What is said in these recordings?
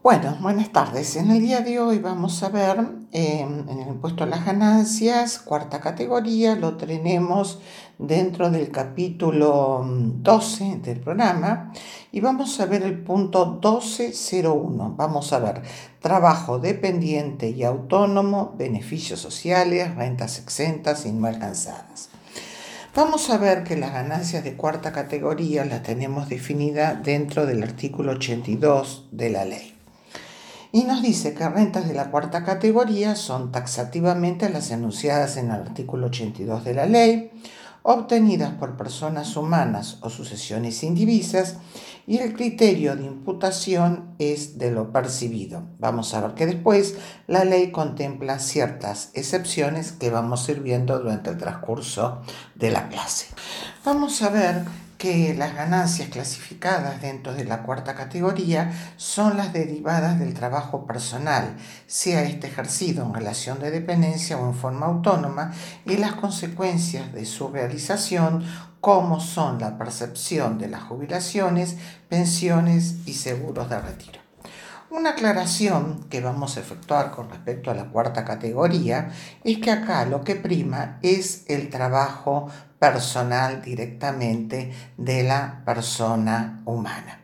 Bueno, buenas tardes. En el día de hoy vamos a ver em, en el impuesto a las ganancias, cuarta categoría, lo tenemos dentro del capítulo 12 mm, del programa y vamos a ver el punto 1201. Vamos a ver trabajo dependiente y autónomo, beneficios sociales, rentas exentas y no alcanzadas. Vamos a ver que las ganancias de cuarta categoría las tenemos definidas dentro del artículo 82 de la ley y nos dice que rentas de la cuarta categoría son taxativamente las enunciadas en el artículo 82 de la ley, obtenidas por personas humanas o sucesiones indivisas y el criterio de imputación es de lo percibido. Vamos a ver que después la ley contempla ciertas excepciones que vamos a ir viendo durante el transcurso de la clase. Vamos a ver que las ganancias clasificadas dentro de la cuarta categoría son las derivadas del trabajo personal, sea este ejercido en relación de dependencia o en forma autónoma, y las consecuencias de su realización como son la percepción de las jubilaciones, pensiones y seguros de retiro. Una aclaración que vamos a efectuar con respecto a la cuarta categoría es que acá lo que prima es el trabajo personal directamente de la persona humana.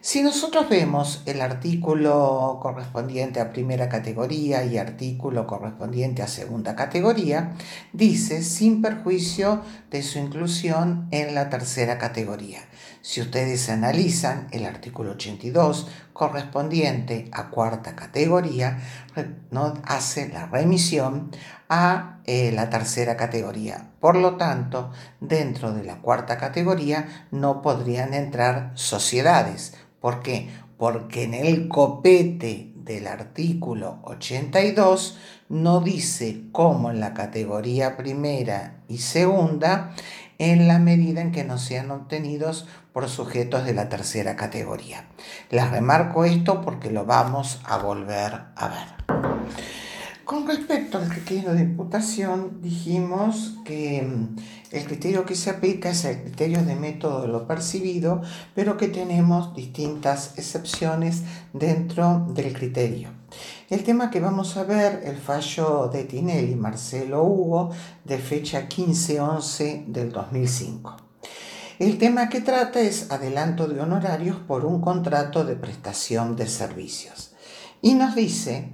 Si nosotros vemos el artículo correspondiente a primera categoría y artículo correspondiente a segunda categoría, dice sin perjuicio de su inclusión en la tercera categoría. Si ustedes analizan el artículo 82 correspondiente a cuarta categoría, ¿no? hace la remisión a eh, la tercera categoría. Por lo tanto, dentro de la cuarta categoría no podrían entrar sociedades. ¿Por qué? Porque en el copete del artículo 82 no dice cómo en la categoría primera y segunda en la medida en que no sean obtenidos por sujetos de la tercera categoría. Les remarco esto porque lo vamos a volver a ver. Con respecto al criterio de imputación, dijimos que mm, el criterio que se aplica es el criterio de método de lo percibido, pero que tenemos distintas excepciones dentro del criterio. El tema que vamos a ver, el fallo de Tinelli Marcelo Hugo, de fecha 15-11 del 2005. El tema que trata es adelanto de honorarios por un contrato de prestación de servicios. Y nos dice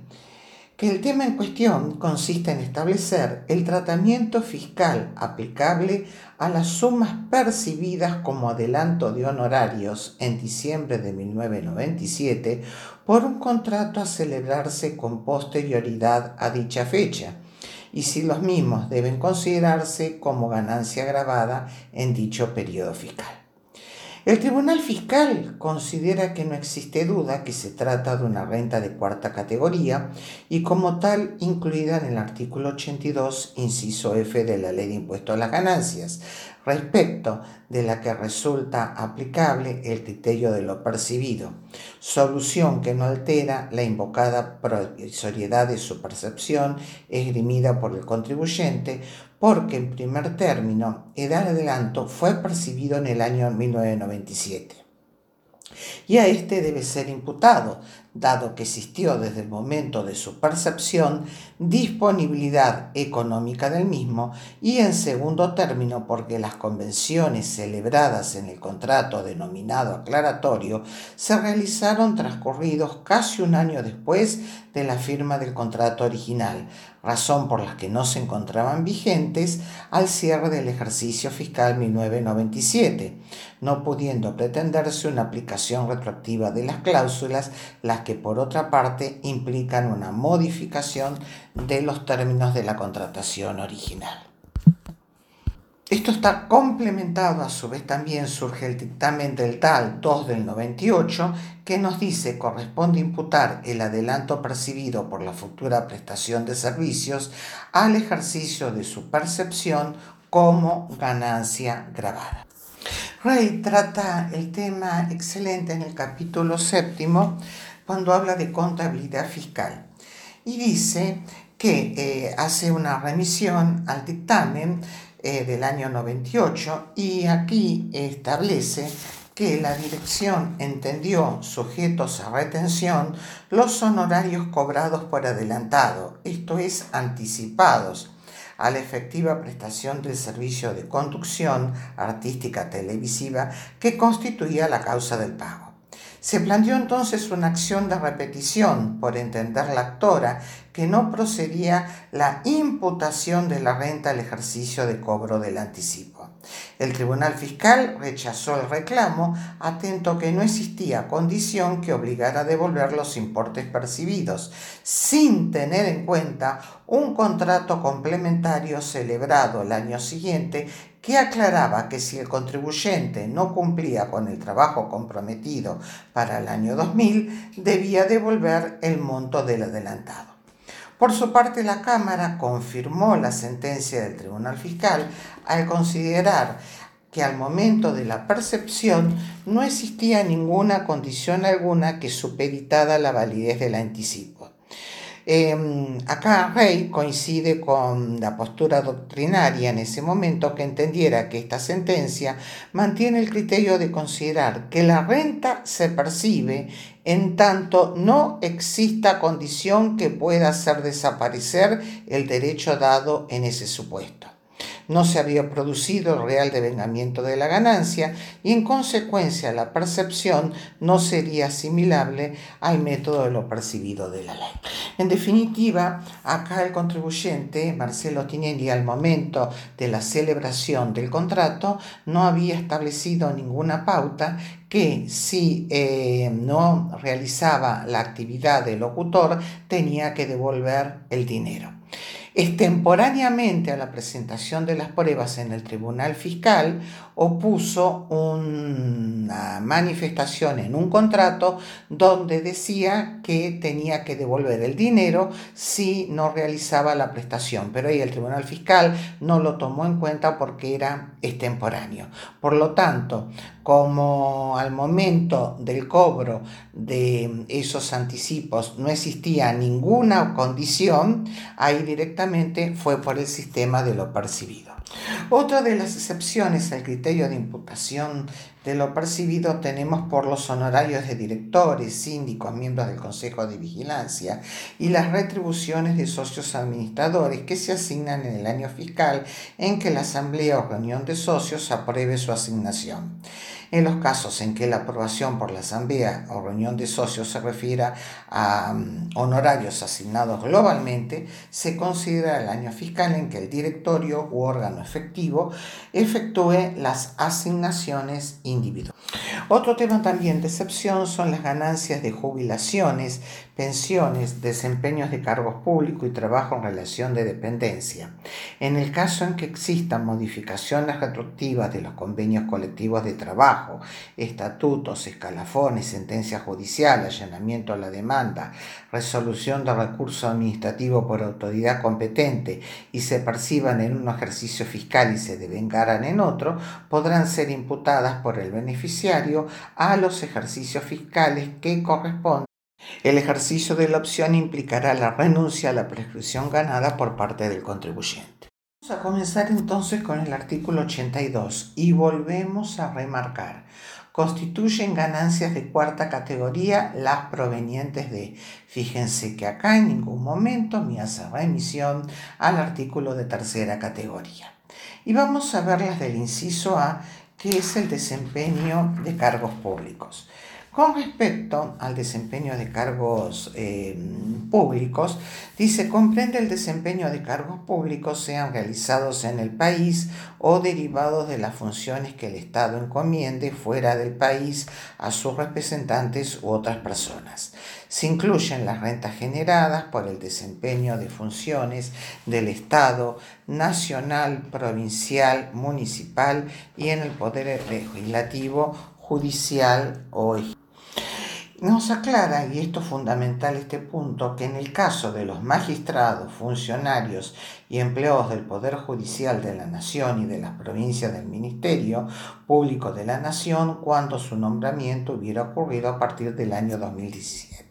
que el tema en cuestión consiste en establecer el tratamiento fiscal aplicable a las sumas percibidas como adelanto de honorarios en diciembre de 1997 por un contrato a celebrarse con posterioridad a dicha fecha y si los mismos deben considerarse como ganancia grabada en dicho periodo fiscal. El Tribunal Fiscal considera que no existe duda que se trata de una renta de cuarta categoría y como tal incluida en el artículo 82, inciso F de la Ley de Impuesto a las Ganancias, respecto de la que resulta aplicable el criterio de lo percibido, solución que no altera la invocada provisoriedad de su percepción esgrimida por el contribuyente, porque en primer término el adelanto fue percibido en el año 1997 y a este debe ser imputado, dado que existió desde el momento de su percepción disponibilidad económica del mismo y en segundo término porque las convenciones celebradas en el contrato denominado aclaratorio se realizaron transcurridos casi un año después de la firma del contrato original, razón por la que no se encontraban vigentes al cierre del ejercicio fiscal 1997, no pudiendo pretenderse una aplicación retroactiva de las cláusulas, las que por otra parte implican una modificación de los términos de la contratación original. Esto está complementado, a su vez también surge el dictamen del TAL 2 del 98, que nos dice corresponde imputar el adelanto percibido por la futura prestación de servicios al ejercicio de su percepción como ganancia grabada. Ray trata el tema excelente en el capítulo séptimo cuando habla de contabilidad fiscal y dice que eh, hace una remisión al dictamen eh, del año 98 y aquí establece que la dirección entendió sujetos a retención los honorarios cobrados por adelantado, esto es, anticipados, a la efectiva prestación del servicio de conducción artística televisiva que constituía la causa del pago. Se planteó entonces una acción de repetición por entender la actora que no procedía la imputación de la renta al ejercicio de cobro del anticipo. El Tribunal Fiscal rechazó el reclamo, atento que no existía condición que obligara a devolver los importes percibidos, sin tener en cuenta un contrato complementario celebrado el año siguiente que aclaraba que si el contribuyente no cumplía con el trabajo comprometido para el año 2000, debía devolver el monto del adelantado. Por su parte, la Cámara confirmó la sentencia del Tribunal Fiscal al considerar que al momento de la percepción no existía ninguna condición alguna que supeditara la validez del anticipo. Em, acá Rey coincide con la postura doctrinaria en ese momento que entendiera que esta sentencia mantiene el criterio de considerar que la renta se percibe en tanto no exista condición que pueda hacer desaparecer el derecho dado en ese supuesto no se había producido real devengamiento de la ganancia y en consecuencia la percepción no sería asimilable al método de lo percibido de la ley. En definitiva, acá el contribuyente, Marcelo Tinelli, al momento de la celebración del contrato, no había establecido ninguna pauta que si eh, no realizaba la actividad del locutor tenía que devolver el dinero. Extemporáneamente a la presentación de las pruebas en el Tribunal Fiscal, opuso una manifestación en un contrato donde decía que tenía que devolver el dinero si no realizaba la prestación, pero ahí el Tribunal Fiscal no lo tomó en cuenta porque era extemporáneo. Por lo tanto, como al momento del cobro de esos anticipos no existía ninguna condición, ahí directamente fue por el sistema de lo percibido. Otra de las excepciones al criterio de imputación de lo percibido tenemos por los honorarios de directores, síndicos, miembros del Consejo de Vigilancia y las retribuciones de socios administradores que se asignan en el año fiscal en que la Asamblea o reunión de socios apruebe su asignación. En los casos en que la aprobación por la asamblea o reunión de socios se refiera a mm, honorarios asignados globalmente, se considera el año fiscal en que el directorio u órgano efectivo efectúe las asignaciones individuales. Otro tema también de excepción son las ganancias de jubilaciones, pensiones, desempeños de cargos públicos y trabajo en relación de dependencia. En el caso en que existan modificaciones retroactivas de los convenios colectivos de trabajo, estatutos, escalafones, sentencia judicial, allanamiento a la demanda, resolución de recurso administrativo por autoridad competente y se perciban en un ejercicio fiscal y se devengaran en otro, podrán ser imputadas por el beneficiario a los ejercicios fiscales que corresponden. El ejercicio de la opción implicará la renuncia a la prescripción ganada por parte del contribuyente. Vamos a comenzar entonces con el artículo 82 y volvemos a remarcar. Constituyen ganancias de cuarta categoría las provenientes de. Fíjense que acá en ningún momento me hace remisión al artículo de tercera categoría. Y vamos a ver las del inciso A que es el desempeño de cargos públicos. Con respecto al desempeño de cargos eh, públicos, dice, comprende el desempeño de cargos públicos sean realizados en el país o derivados de las funciones que el Estado encomiende fuera del país a sus representantes u otras personas. Se incluyen las rentas generadas por el desempeño de funciones del Estado nacional, provincial, municipal y en el Poder Legislativo, Judicial o nos aclara, y esto es fundamental este punto, que en el caso de los magistrados, funcionarios y empleados del Poder Judicial de la Nación y de las provincias del Ministerio Público de la Nación, cuando su nombramiento hubiera ocurrido a partir del año 2017.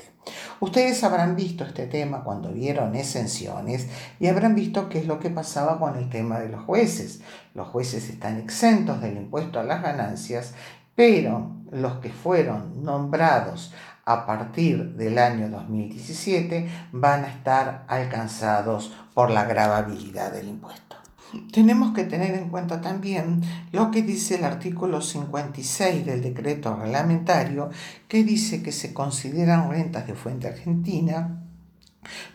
Ustedes habrán visto este tema cuando vieron exenciones y habrán visto qué es lo que pasaba con el tema de los jueces. Los jueces están exentos del impuesto a las ganancias pero los que fueron nombrados a partir del año 2017 van a estar alcanzados por la gravabilidad del impuesto. Tenemos que tener en cuenta también lo que dice el artículo 56 del decreto reglamentario, que dice que se consideran rentas de fuente argentina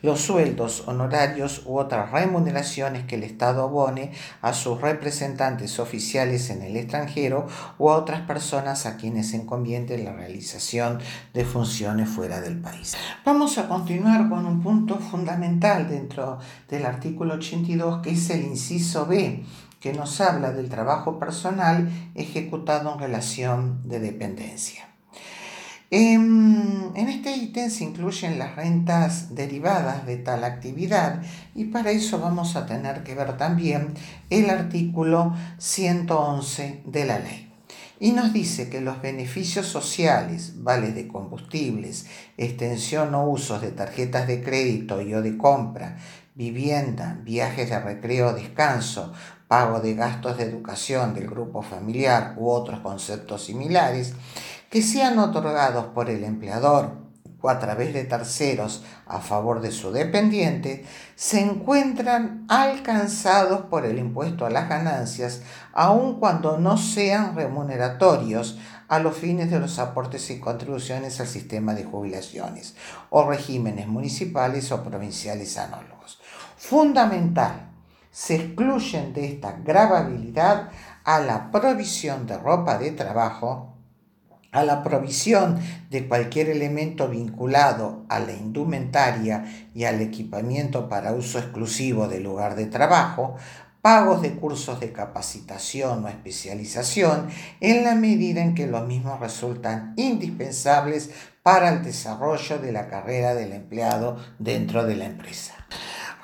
los sueldos, honorarios u otras remuneraciones que el Estado abone a sus representantes oficiales en el extranjero o a otras personas a quienes encomiende la realización de funciones fuera del país. Vamos a continuar con un punto fundamental dentro del artículo 82 que es el inciso B que nos habla del trabajo personal ejecutado en relación de dependencia. En, este ítem se incluyen las rentas derivadas de tal actividad y para eso vamos a tener que ver también el artículo 111 de la ley. Y nos dice que los beneficios sociales, vales de combustibles, extensión o usos de tarjetas de crédito y o de compra, vivienda, viajes de recreo o descanso, pago de gastos de educación del grupo familiar u otros conceptos similares, que sean otorgados por el empleador o a través de terceros a favor de su dependiente, se encuentran alcanzados por el impuesto a las ganancias, aun cuando no sean remuneratorios a los fines de los aportes y contribuciones al sistema de jubilaciones o regímenes municipales o provinciales análogos. Fundamental, se excluyen de esta gravabilidad a la provisión de ropa de trabajo a la provisión de cualquier elemento vinculado a la indumentaria y al equipamiento para uso exclusivo del lugar de trabajo, pagos de cursos de capacitación o especialización en la medida en que los mismos resultan indispensables para el desarrollo de la carrera del empleado dentro de la empresa.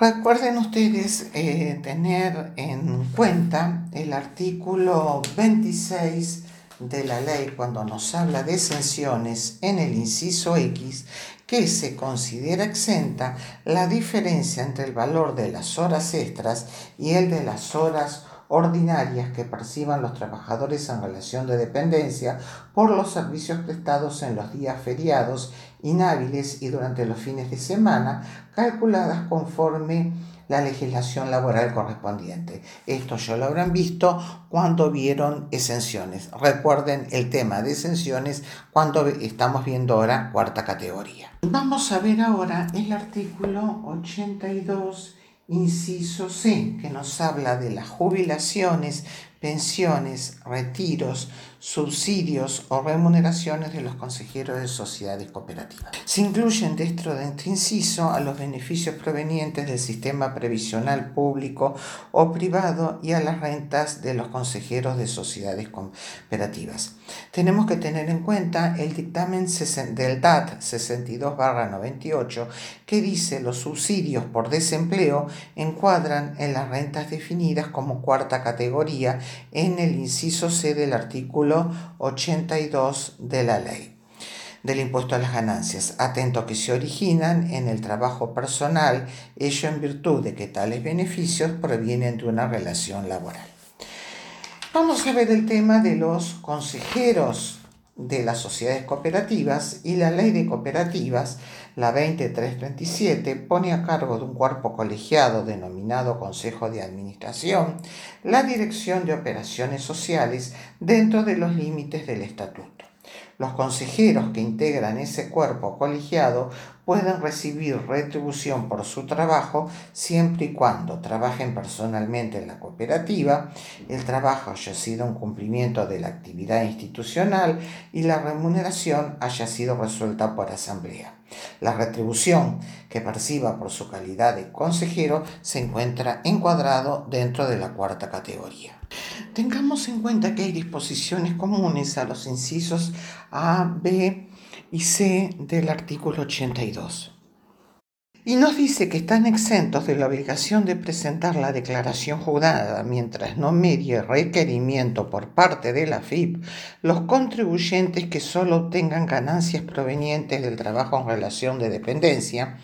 Recuerden ustedes eh, tener en cuenta el artículo 26 de la ley cuando nos habla de exenciones en el inciso X que se considera exenta la diferencia entre el valor de las horas extras y el de las horas ordinarias que perciban los trabajadores en relación de dependencia por los servicios prestados en los días feriados, inhábiles y durante los fines de semana, calculadas conforme la legislación laboral correspondiente. Esto ya lo habrán visto cuando vieron exenciones. Recuerden el tema de exenciones cuando estamos viendo ahora cuarta categoría. Vamos a ver ahora el artículo 82 inciso C, que nos habla de las jubilaciones, pensiones, retiros, subsidios o remuneraciones de los consejeros de sociedades cooperativas. Se incluyen dentro de este inciso a los beneficios provenientes del sistema previsional público o privado y a las rentas de los consejeros de sociedades cooperativas. Tenemos que tener en cuenta el dictamen del DAT 62-98 que dice los subsidios por desempleo encuadran en las rentas definidas como cuarta categoría en el inciso C del artículo 82 de la ley del impuesto a las ganancias, atento que se originan en el trabajo personal, ello en virtud de que tales beneficios provienen de una relación laboral. Vamos a ver el tema de los consejeros de las sociedades cooperativas y la ley de cooperativas, la 20337, pone a cargo de un cuerpo colegiado denominado Consejo de Administración la dirección de operaciones sociales dentro de los límites del estatuto. Los consejeros que integran ese cuerpo colegiado pueden recibir retribución por su trabajo siempre y cuando trabajen personalmente en la cooperativa, el trabajo haya sido un cumplimiento de la actividad institucional y la remuneración haya sido resuelta por asamblea. La retribución que perciba por su calidad de consejero se encuentra encuadrado dentro de la cuarta categoría. Tengamos en cuenta que hay disposiciones comunes a los incisos A, B, y C del artículo 82. Y nos dice que están exentos de la obligación de presentar la declaración jurada mientras no medie requerimiento por parte de la FIP los contribuyentes que solo obtengan ganancias provenientes del trabajo en relación de dependencia,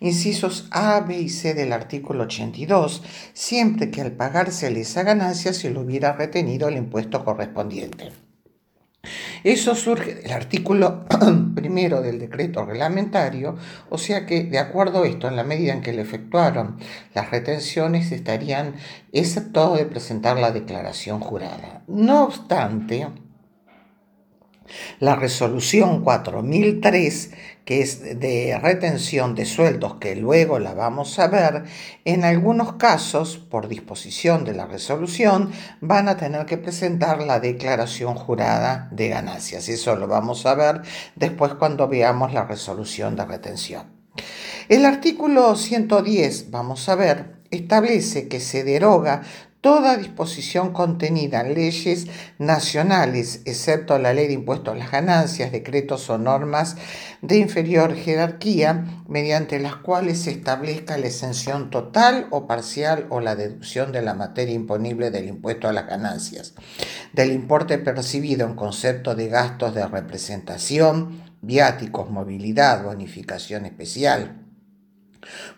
incisos A, B y C del artículo 82, siempre que al pagarse esa ganancia se le hubiera retenido el impuesto correspondiente. Eso surge del artículo primero del decreto reglamentario, o sea que de acuerdo a esto, en la medida en que le efectuaron las retenciones, estarían exceptuados de presentar la declaración jurada. No obstante, la resolución 4003, que es de retención de sueldos, que luego la vamos a ver, en algunos casos, por disposición de la resolución, van a tener que presentar la declaración jurada de ganancias. Eso lo vamos a ver después cuando veamos la resolución de retención. El artículo 110, vamos a ver, establece que se deroga toda disposición contenida en leyes nacionales, excepto la ley de impuestos a las ganancias, decretos o normas de inferior jerarquía, mediante las cuales se establezca la exención total o parcial o la deducción de la materia imponible del impuesto a las ganancias, del importe percibido en concepto de gastos de representación, viáticos, movilidad, bonificación especial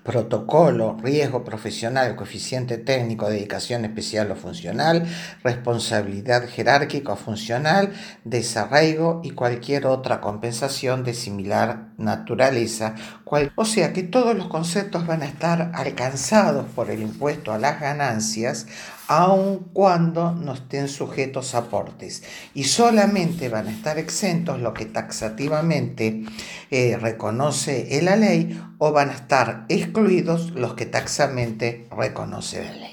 Protocolo, riesgo profesional, coeficiente técnico, dedicación especial o funcional, responsabilidad jerárquica o funcional, desarraigo y cualquier otra compensación de similar naturaleza. O sea que todos los conceptos van a estar alcanzados por el impuesto a las ganancias aun cuando no estén sujetos a aportes y solamente van a estar exentos lo que taxativamente eh, reconoce la ley o van a estar excluidos los que taxamente reconoce la ley.